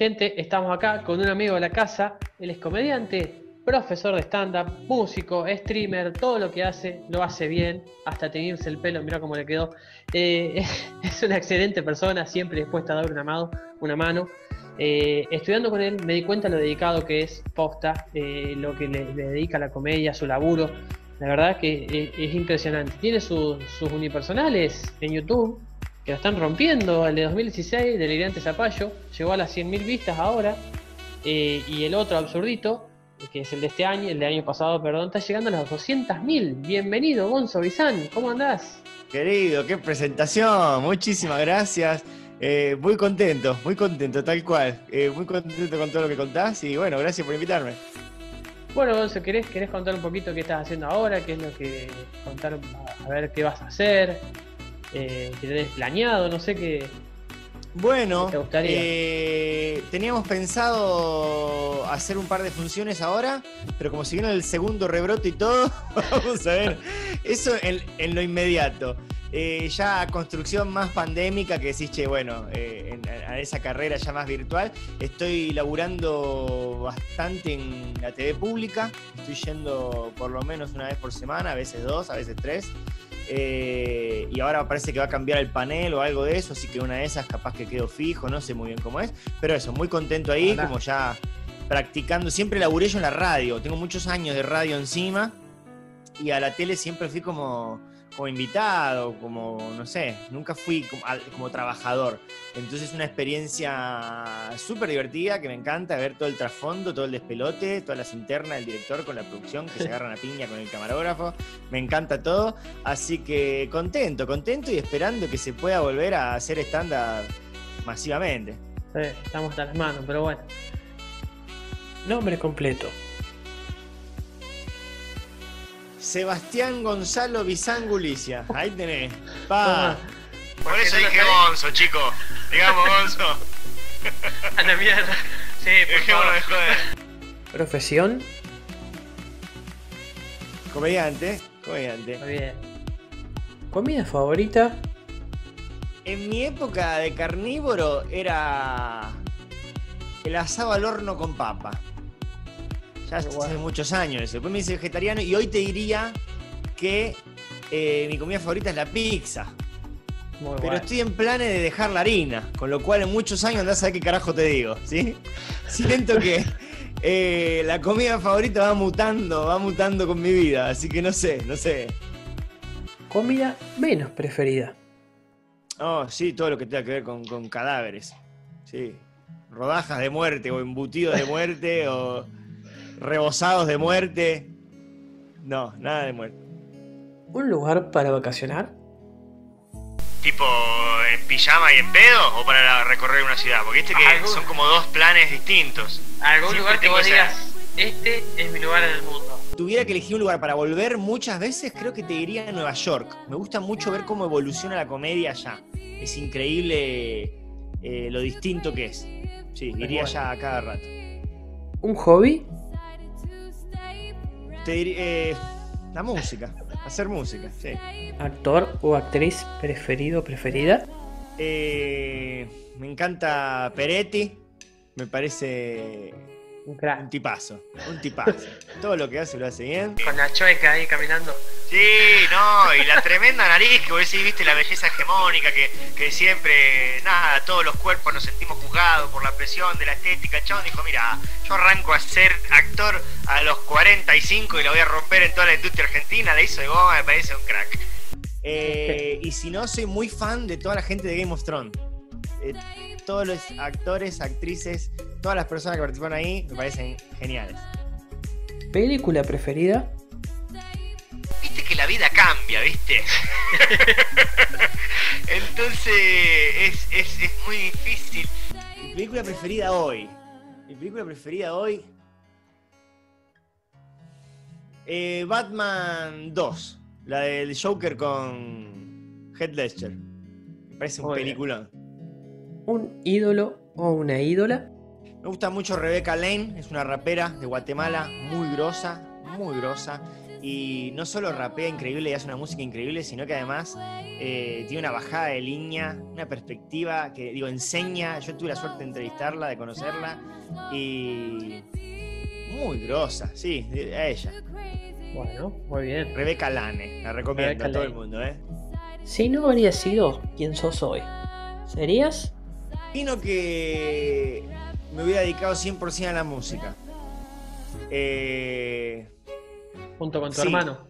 Gente, estamos acá con un amigo de la casa. Él es comediante, profesor de stand-up, músico, streamer, todo lo que hace lo hace bien, hasta teñirse el pelo, mira cómo le quedó. Eh, es una excelente persona, siempre dispuesta a dar una mano. Una mano. Eh, estudiando con él me di cuenta lo dedicado que es posta, eh, lo que le, dedica a la comedia, su laburo. La verdad que es, impresionante. Tiene sus unipersonales en YouTube, que lo están rompiendo. El de 2016, Delirante Zapallo, llegó a las 100.000 vistas ahora. y el otro, Absurdito, que es el de este año, el de año pasado, perdón, está llegando a las 200.000. Bienvenido, Gonzo Bizán, ¿cómo andás? Querido, qué presentación, muchísimas gracias. Eh, muy contento, muy contento, tal cual. Eh, muy contento con todo lo que contás y bueno, gracias por invitarme. Bueno, Gonzo, ¿querés, ¿querés contar un poquito qué estás haciendo ahora? ¿Qué es lo que contar? A ver qué vas a hacer, eh, qué tenés planeado, no sé qué, bueno, eh, teníamos pensado hacer un par de funciones ahora, pero como si viene el segundo rebrote y todo, vamos a ver. Eso en, lo inmediato. Eh, ya construcción más pandémica que decís, che, bueno, eh, a esa carrera ya más virtual. Estoy laburando bastante en la TV pública. Estoy yendo por lo menos una vez por semana, a veces dos, a veces tres. Eh, y ahora parece que va a cambiar el panel o algo de eso, así que una de esas capaz que quedo fijo, no sé muy bien cómo es. Pero eso, muy contento ahí, como ya practicando. Siempre laburé yo en la radio, tengo muchos años de radio encima y a la tele siempre fui como como invitado, como, no sé, nunca fui como, trabajador. Entonces es una experiencia súper divertida que me encanta ver todo el trasfondo, todo el despelote, todas las internas del director con la producción, que se agarran a piña con el camarógrafo. Me encanta todo. Así que contento, contento y esperando que se pueda volver a hacer estándar masivamente. Sí, estamos a las manos, pero bueno. Nombre completo. Sebastián Gonzalo Bizangulicia. Ahí tenés. Pa. Por eso dije Gonzo, chico. Digamos Gonzo. A la mierda. Sí, por de joder. Profesión. Comediante. Comediante. Muy bien. ¿Comida favorita? En mi época de carnívoro era el asado al horno con papa. Ya hace muchos años. Después me hice vegetariano y hoy te diría que eh, mi comida favorita es la pizza. Pero estoy en planes de dejar la harina, con lo cual en muchos años andás a ver qué carajo te digo, ¿sí? Siento que eh, la comida favorita va mutando, va mutando con mi vida, así que no sé, no sé. ¿Comida menos preferida? Oh, sí, todo lo que tenga que ver con, con cadáveres. Sí. Rodajas de muerte o embutidos de muerte o rebosados de muerte. No, nada de muerte. ¿Un lugar para vacacionar? ¿Tipo en pijama y en pedo o para recorrer una ciudad? Porque este que son como dos planes distintos. ¿Algún lugar que vos digas, este es mi lugar en el mundo? Tuviera que elegir un lugar para volver muchas veces, creo que te diría a Nueva York. Me gusta mucho ver cómo evoluciona la comedia allá. Es increíble eh, lo distinto que es. Sí, iría allá a cada rato. ¿Un hobby? Te eh, la música, hacer música, sí. ¿Actor o actriz preferido preferida? Eh, me encanta Peretti, me parece un, un tipazo, un tipazo. Todo lo que hace lo hace bien. Con la chueca ahí caminando. Sí, no, y la tremenda nariz que vos decís, viste la belleza hegemónica, que, que siempre, nada, todos los cuerpos nos sentimos juzgados por la presión de la estética. Chabón dijo, mira, yo arranco a ser actor a los 45 y lo voy a romper en toda la industria argentina, la hizo de goma, me parece un crack. Eh, y si no, soy muy fan de toda la gente de Game of Thrones. Eh, todos los actores, actrices, todas las personas que participan ahí me parecen geniales. ¿Película preferida? que la vida cambia, ¿viste? Entonces es, muy difícil. Mi película preferida hoy. Mi película preferida hoy. Eh, Batman 2. La del Joker con Head Ledger. Me parece un peliculón. ¿Un ídolo o una ídola? Me gusta mucho Rebecca Lane, es una rapera de Guatemala muy grosa, muy grosa. y no solo rapea increíble y hace una música increíble, sino que además eh, tiene una bajada de línea, una perspectiva que, digo, enseña. Yo tuve la suerte de entrevistarla, de conocerla y muy grosa, sí, a ella. Bueno, muy bien. Rebeca Lane, la recomiendo a todo el mundo, ¿eh? Si no habría sido quien sos hoy, ¿serías? Vino que me hubiera dedicado 100% a la música. Eh, Junto con tu hermano.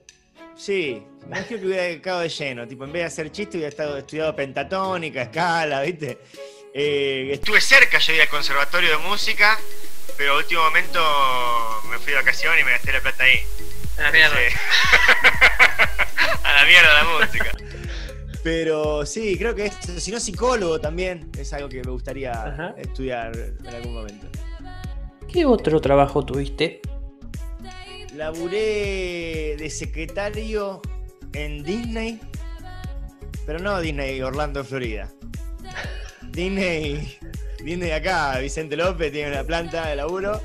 Sí, no creo que hubiera dedicado de lleno. Tipo, en vez de hacer chiste, hubiera estado, estudiado pentatónica, escala, ¿viste? Eh, Estuve cerca, yo iba al conservatorio de música, pero último momento me fui de vacaciones y me gasté la plata ahí. A la mierda. a la mierda la música. Pero sí, creo que es, si no psicólogo también, es algo que me gustaría estudiar en algún momento. ¿Qué otro trabajo tuviste? Laburé de secretario en Disney, pero no Disney Orlando, Florida. Disney, Disney acá, Vicente López tiene una planta de laburo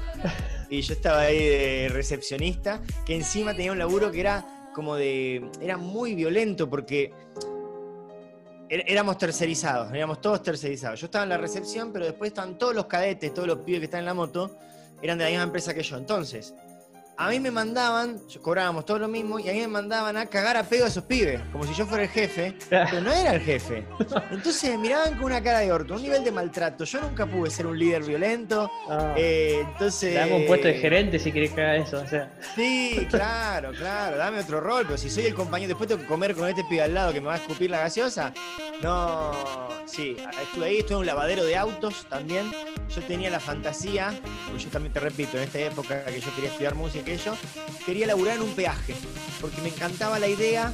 y yo estaba ahí de recepcionista, que encima tenía un laburo que era como de, era muy violento porque éramos tercerizados, éramos todos tercerizados. Yo estaba en la recepción, pero después estaban todos los cadetes, todos los pibes que están en la moto, eran de la misma empresa que yo. Entonces, a mí me mandaban, cobrábamos todo lo mismo, y a mí me mandaban a cagar a pedo a esos pibes, como si yo fuera el jefe, pero no era el jefe. Entonces me miraban con una cara de orto, un nivel de maltrato. Yo nunca pude ser un líder violento. Ah. eh, entonces. Dame un puesto de gerente si querés que haga eso. O sea. Sí, claro, claro, dame otro rol, pero si soy el compañero, después tengo que comer con este pibe al lado que me va a escupir la gaseosa. No, sí, estuve ahí, estuve en un lavadero de autos también. Yo tenía la fantasía, pues yo también te repito, en esta época que yo quería estudiar música que yo, quería laburar en un peaje, porque me encantaba la idea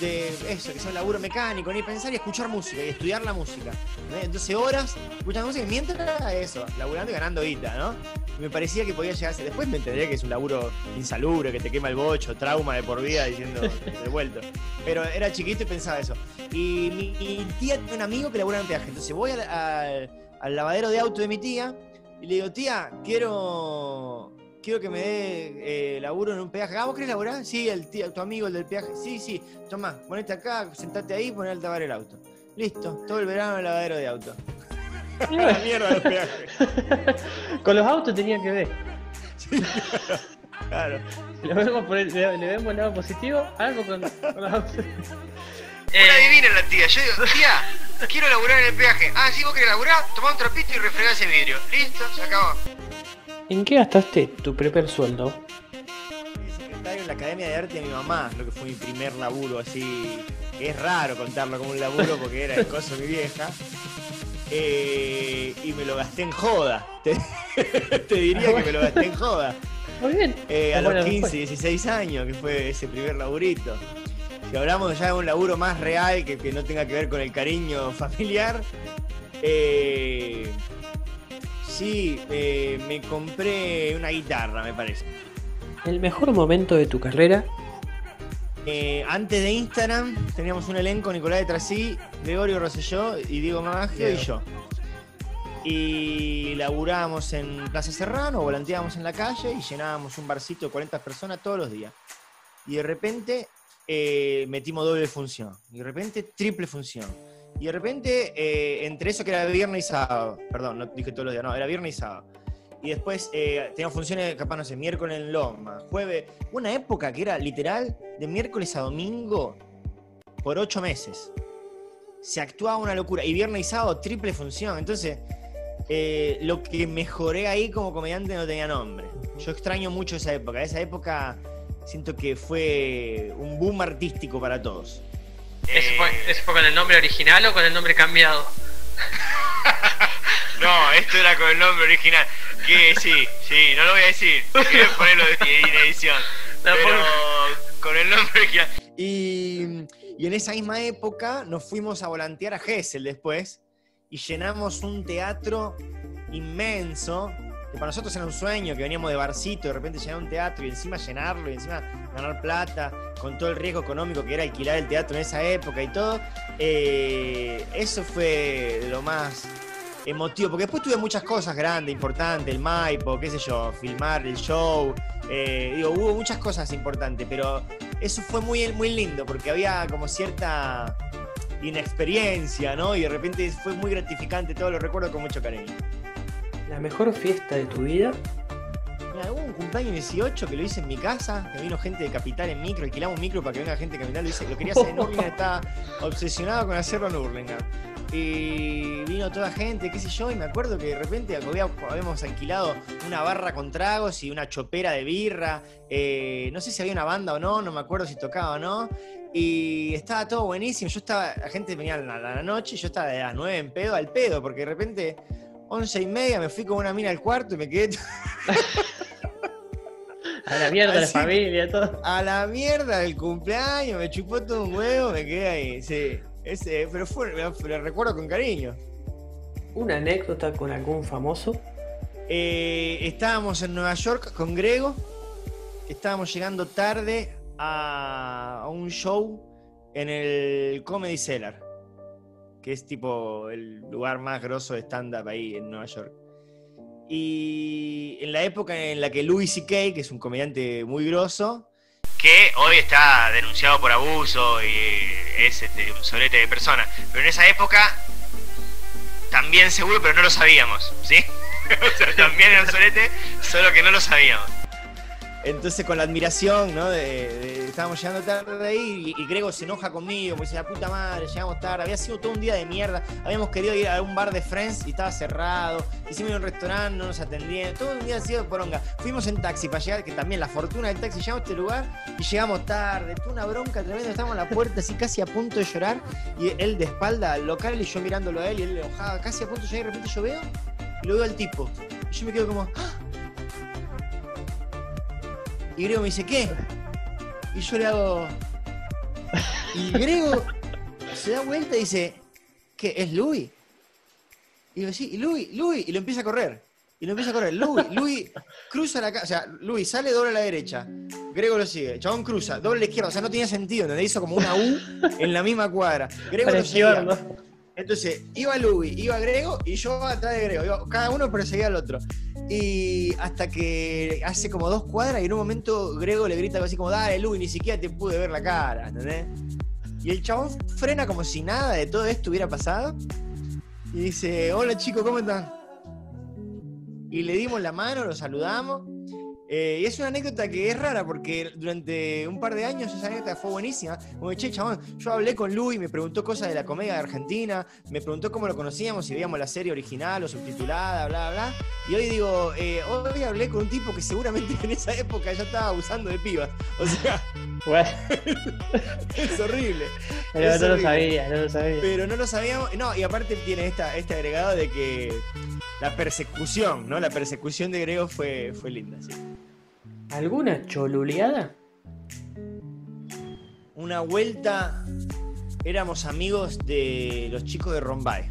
de eso, que sea un laburo mecánico, ni pensar y escuchar música y estudiar la música. Entonces horas escuchando música mientras eso, laburando y ganando guita, ¿no? me parecía que podía llegarse. Después me entendería que es un laburo insalubre, que te quema el bocho, trauma de por vida diciendo devuelto. Pero era chiquito y pensaba eso. Y mi, tía tiene un amigo que labura en peaje. Entonces voy al, al lavadero de auto de mi tía y le digo, tía, quiero quiero que me dé eh, laburo en un peaje. ¿Ah, vos querés laburar? Sí, el tu amigo, el del peaje. Sí, sí, toma, ponete acá, sentate ahí y poné a lavar el auto. Listo, todo el verano el lavadero de auto. la mierda los peajes. Con los autos tenía que ver. Sí, claro. Le vemos, por el, le, vemos el lado positivo, algo con, con los autos. Eh, Una divina la tía. Yo digo, tía, quiero laburar en el peaje. Ah, sí, vos querés laburar, tomá un trapito y refregá ese vidrio. Listo, se acabó. ¿En qué gastaste tu primer sueldo? secretario en la Academia de Arte de mi mamá, lo que fue mi primer laburo así. Es raro contarlo como un laburo porque era el coso de mi vieja. Eh, y me lo gasté en joda. Te, diría que me lo gasté en joda. Muy bien. Eh, a los 15, 16 años, que fue ese primer laburito. Si hablamos ya de un laburo más real, que, que no tenga que ver con el cariño familiar, eh, Sí, eh, me compré una guitarra, me parece. ¿El mejor momento de tu carrera? Eh, antes de Instagram teníamos un elenco, Nicolás de Trasí, Gregorio Rosselló y Diego Magio y yo. Y laburábamos en Plaza Serrano, volanteábamos en la calle y llenábamos un barcito de 40 personas todos los días. Y de repente eh, metimos doble función. Y de repente triple función y de repente, eh, entre eso que era viernes y sábado, perdón, no dije todos los días, no, era viernes y sábado. Y después eh, teníamos funciones, capaz, no sé, miércoles en Loma, jueves. Una época que era literal de miércoles a domingo por ocho meses. Se actuaba una locura. Y viernes y sábado, triple función. Entonces, eh, lo que mejoré ahí como comediante no tenía nombre. Yo extraño mucho esa época. Esa época siento que fue un boom artístico para todos. ¿Ese fue, con el nombre original o con el nombre cambiado? no, esto era con el nombre original. Que sí, sí, no lo voy a decir. Quiero ponerlo en edición. pero con el nombre original. Y, y, en esa misma época nos fuimos a volantear a Gessel después y llenamos un teatro inmenso que para nosotros era un sueño, que veníamos de barcito, de repente llenar un teatro y encima llenarlo y encima ganar plata, con todo el riesgo económico que era alquilar el teatro en esa época y todo. Eh, eso fue lo más emotivo, porque después tuve muchas cosas grandes, importantes, el Maipo, qué sé yo, filmar el show, eh, digo, hubo muchas cosas importantes, pero eso fue muy, muy lindo, porque había como cierta inexperiencia, ¿no? Y de repente fue muy gratificante, todo lo recuerdo con mucho cariño. ¿La mejor fiesta de tu vida? hubo un cumpleaños 18 que lo hice en mi casa, que vino gente de Capital en micro, alquilamos un micro para que venga gente de Capital, lo, hice, lo quería hacer en Urlingan, estaba obsesionado con hacerlo en Urlingan. Y vino toda gente, qué sé yo, y me acuerdo que de repente habíamos alquilado una barra con tragos y una chopera de birra. Eh, no sé si había una banda o no, no me acuerdo si tocaba o no. Y estaba todo buenísimo. Yo estaba, la gente venía a la, noche y yo estaba de las 9 en pedo al pedo, porque de repente, once y media, me fui con una mina al cuarto y me quedé. A la mierda la familia, todo. A la mierda del cumpleaños, me chupó todo un huevo, me quedé ahí, sí. Ese, pero fue, lo recuerdo con cariño. ¿Una anécdota con algún famoso? Eh, estábamos en Nueva York con Grego. Estábamos llegando tarde a, un show en el Comedy Cellar, que es tipo el lugar más grosso de stand-up ahí en Nueva York. Y en la época en la que Louis C.K., que es un comediante muy grosso, que hoy está denunciado por abuso y es este, un solete de persona, pero en esa época también seguro, pero no lo sabíamos, ¿sí? también era un solete, solo que no lo sabíamos. Entonces con la admiración, ¿no? De, estábamos llegando tarde ahí y, Grego se enoja conmigo, me dice, la puta madre, llegamos tarde, había sido todo un día de mierda, habíamos querido ir a un bar de Friends y estaba cerrado, hicimos un restaurante, no nos atendían, todo un día así de poronga. Fuimos en taxi para llegar, que también la fortuna del taxi, llegamos a este lugar y llegamos tarde, tuvo una bronca tremenda, estábamos en la puerta así casi a punto de llorar y él de espalda al local y yo mirándolo a él y él enojado, casi a punto de llorar y de repente yo veo y lo veo al tipo. Y yo me quedo como, ¡Ah! Y Grego me dice, ¿qué? Y yo le hago. Y Grego se da vuelta y dice, ¿qué? ¿Es Louis? Y digo, sí, y Louis, Louis, y lo empieza a correr. Y lo empieza a correr. Louis, Louis cruza la casa, o sea, Louis sale, dobla a la derecha. Grego lo sigue. Chabón cruza, doble a la izquierda. O sea, no tenía sentido, ¿entendés? Hizo como una U en la misma cuadra. Grego lo sigue. Entonces, iba Louis, iba Grego y yo atrás de Grego. cada uno perseguía al otro. Y hasta que hace como dos cuadras y en un momento Grego le grita algo así como, dale, Luis, ni siquiera te pude ver la cara, ¿entendés? Y el chabón frena como si nada de todo esto hubiera pasado. Y dice, hola chicos, ¿cómo están? Y le dimos la mano, lo saludamos. Eh, y es una anécdota que es rara porque durante un par de años esa anécdota fue buenísima. Como che, chabón, yo hablé con Luis, me preguntó cosas de la comedia de Argentina, me preguntó cómo lo conocíamos, si veíamos la serie original o subtitulada, bla, bla. Y hoy digo, eh, hoy hablé con un tipo que seguramente en esa época ya estaba abusando de pibas. O sea. es horrible. Pero no lo sabía, no lo sabía. Pero no lo sabíamos. No, y aparte tiene esta, este agregado de que la persecución, ¿no? La persecución de Grego fue, fue linda, sí. ¿Alguna choluleada? Una vuelta éramos amigos de los chicos de Rombay.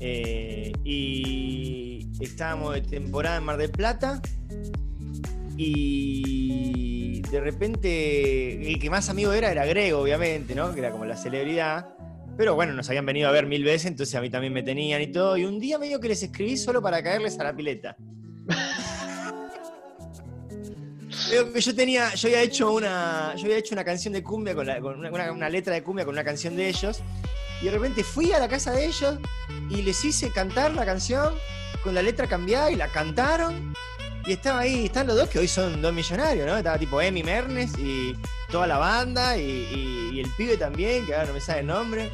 Eh, y estábamos de temporada en Mar del Plata. Y de repente el que más amigo era era Grego, obviamente, ¿no? Que era como la celebridad. Pero bueno, nos habían venido a ver mil veces, entonces a mí también me tenían y todo. Y un día medio que les escribí solo para caerles a la pileta. Yo tenía, yo había hecho una, yo había hecho una canción de cumbia con, una, letra de cumbia con una canción de ellos. Y de repente fui a la casa de ellos y les hice cantar la canción con la letra cambiada y la cantaron. Y estaba ahí, están los dos que hoy son dos millonarios, ¿no? Estaba tipo Emi Mernes y toda la banda y, el pibe también, que ahora no me sabe el nombre.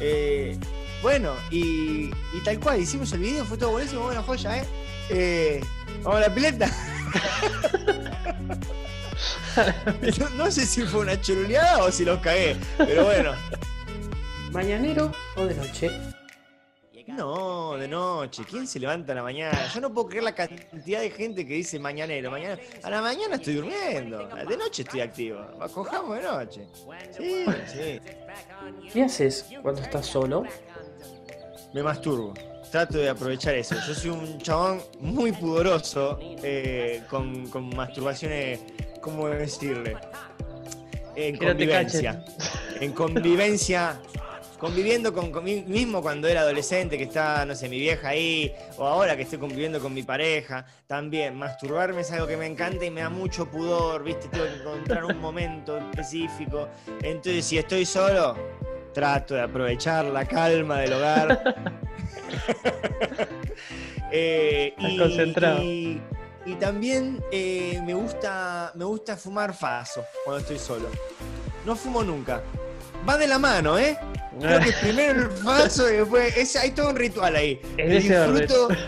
Eh, bueno, y, tal cual, hicimos el video, fue todo buenísimo, bueno, joya, ¿eh? eh vamos a la pileta. no, sé si fue una churuleada o si los cagué, pero bueno. ¿Mañanero o de noche? No, de noche. ¿Quién se levanta a la mañana? Yo no puedo creer la cantidad de gente que dice mañanero. Mañana, a la mañana estoy durmiendo. De noche estoy activo. Cojamos de noche. Sí, sí. ¿Qué haces cuando estás solo? Me masturbo trato de aprovechar eso. Yo soy un chabón muy pudoroso eh, con, masturbaciones, ¿cómo decirle? En convivencia. En convivencia conviviendo con, mí mismo cuando era adolescente, que estaba, no sé, mi vieja ahí, o ahora que estoy conviviendo con mi pareja, también masturbarme es algo que me encanta y me da mucho pudor, ¿viste? Tengo que encontrar un momento específico. Entonces, si estoy solo, trato de aprovechar la calma del hogar. eh, y, concentrado. Y, también eh, me, gusta, me gusta fumar faso cuando estoy solo. No fumo nunca. Va de la mano, ¿eh? Creo que primero el faso y después. hay todo un ritual ahí. Es disfruto.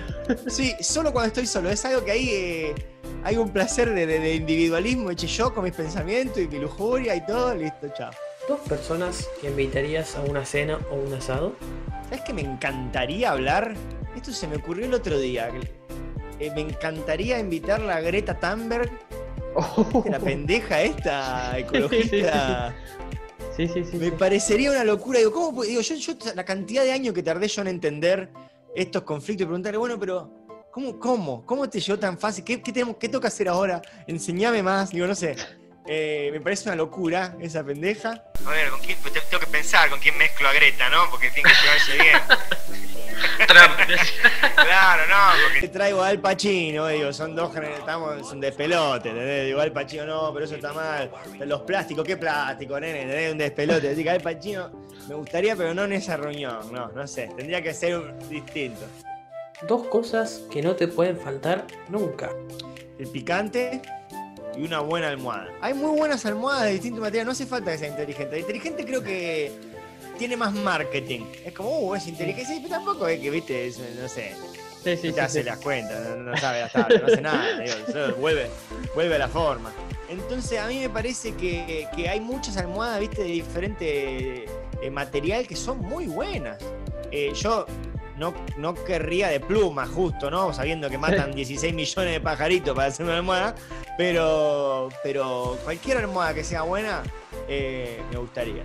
Sí, solo cuando estoy solo. Es algo que ahí eh, hay un placer de, de, individualismo. Eche yo con mis pensamientos y mi lujuria y todo. Listo, chao. ¿Dos personas que invitarías a una cena o un asado? ¿Sabes que me encantaría hablar? Esto se me ocurrió el otro día. Eh, me encantaría invitarla a Greta Thunberg. La pendeja esta ecologista. Sí, sí, sí. Me parecería una locura. Digo, ¿cómo? Digo, yo, yo, la cantidad de años que tardé yo en entender estos conflictos y preguntarle, bueno, pero ¿cómo, cómo? ¿Cómo te llegó tan fácil? ¿Qué, qué tenemos, qué tengo que hacer ahora? Enseñame más. Digo, no sé. Eh, me parece una locura esa pendeja. A ver, ¿con quién? Pues tengo que pensar con quién mezclo a Greta, ¿no? Porque tiene que llevarse bien. claro, no, porque traigo al Pacino, digo, son dos estamos un despelote, ¿entendés? Digo, al Pacino no, pero eso está mal. Los plásticos, ¿qué plástico, nene? ¿entendés? Un despelote. Así que al Pacino me gustaría, pero no en esa reunión, no, no sé, tendría que ser distinto. Dos cosas que no te pueden faltar nunca. El picante y una buena almohada. Hay muy buenas almohadas de distinto material, no hace falta que sea inteligente. inteligente creo que tiene más marketing. Es como, uh, es inteligente, pero tampoco es que, viste, no sé. Sí, sí, te hace las cuentas, no, sabe las no hace nada, vuelve, vuelve a la forma. Entonces a mí me parece que, hay muchas almohadas, viste, de diferente eh, material que son muy buenas. Eh, yo no, no querría de pluma, justo, ¿no? Sabiendo que matan 16 millones de pajaritos para hacer una almohada, pero, pero cualquier almohada que sea buena, eh, me gustaría,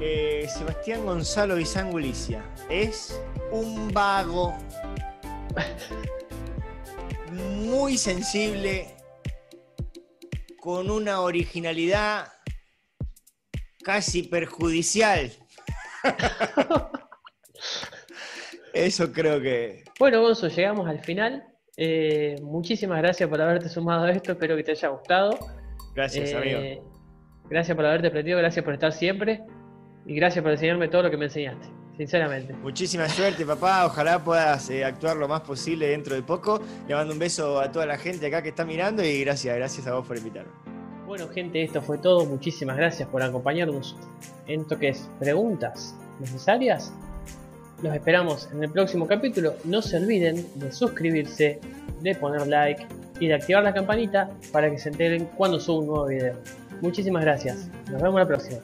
eh, Sebastián Gonzalo Bizangulicia es un vago muy sensible, con una originalidad casi perjudicial. Eso creo que. Bueno, Gonzo, llegamos al final. Eh, muchísimas gracias por haberte sumado a esto. Espero que te haya gustado. Gracias, eh, amigo. Gracias por haberte aprendido, gracias por estar siempre. Y gracias por enseñarme todo lo que me enseñaste, sinceramente. Muchísima suerte, papá. Ojalá puedas eh, actuar lo más posible dentro de poco. Le mando un beso a toda la gente acá que está mirando y gracias, gracias a vos por invitarme. Bueno gente, esto fue todo. Muchísimas gracias por acompañarnos en esto que es preguntas necesarias. Los esperamos en el próximo capítulo. No se olviden de suscribirse, de poner like y de activar la campanita para que se enteren cuando subo un nuevo video. Muchísimas gracias. Nos vemos la próxima.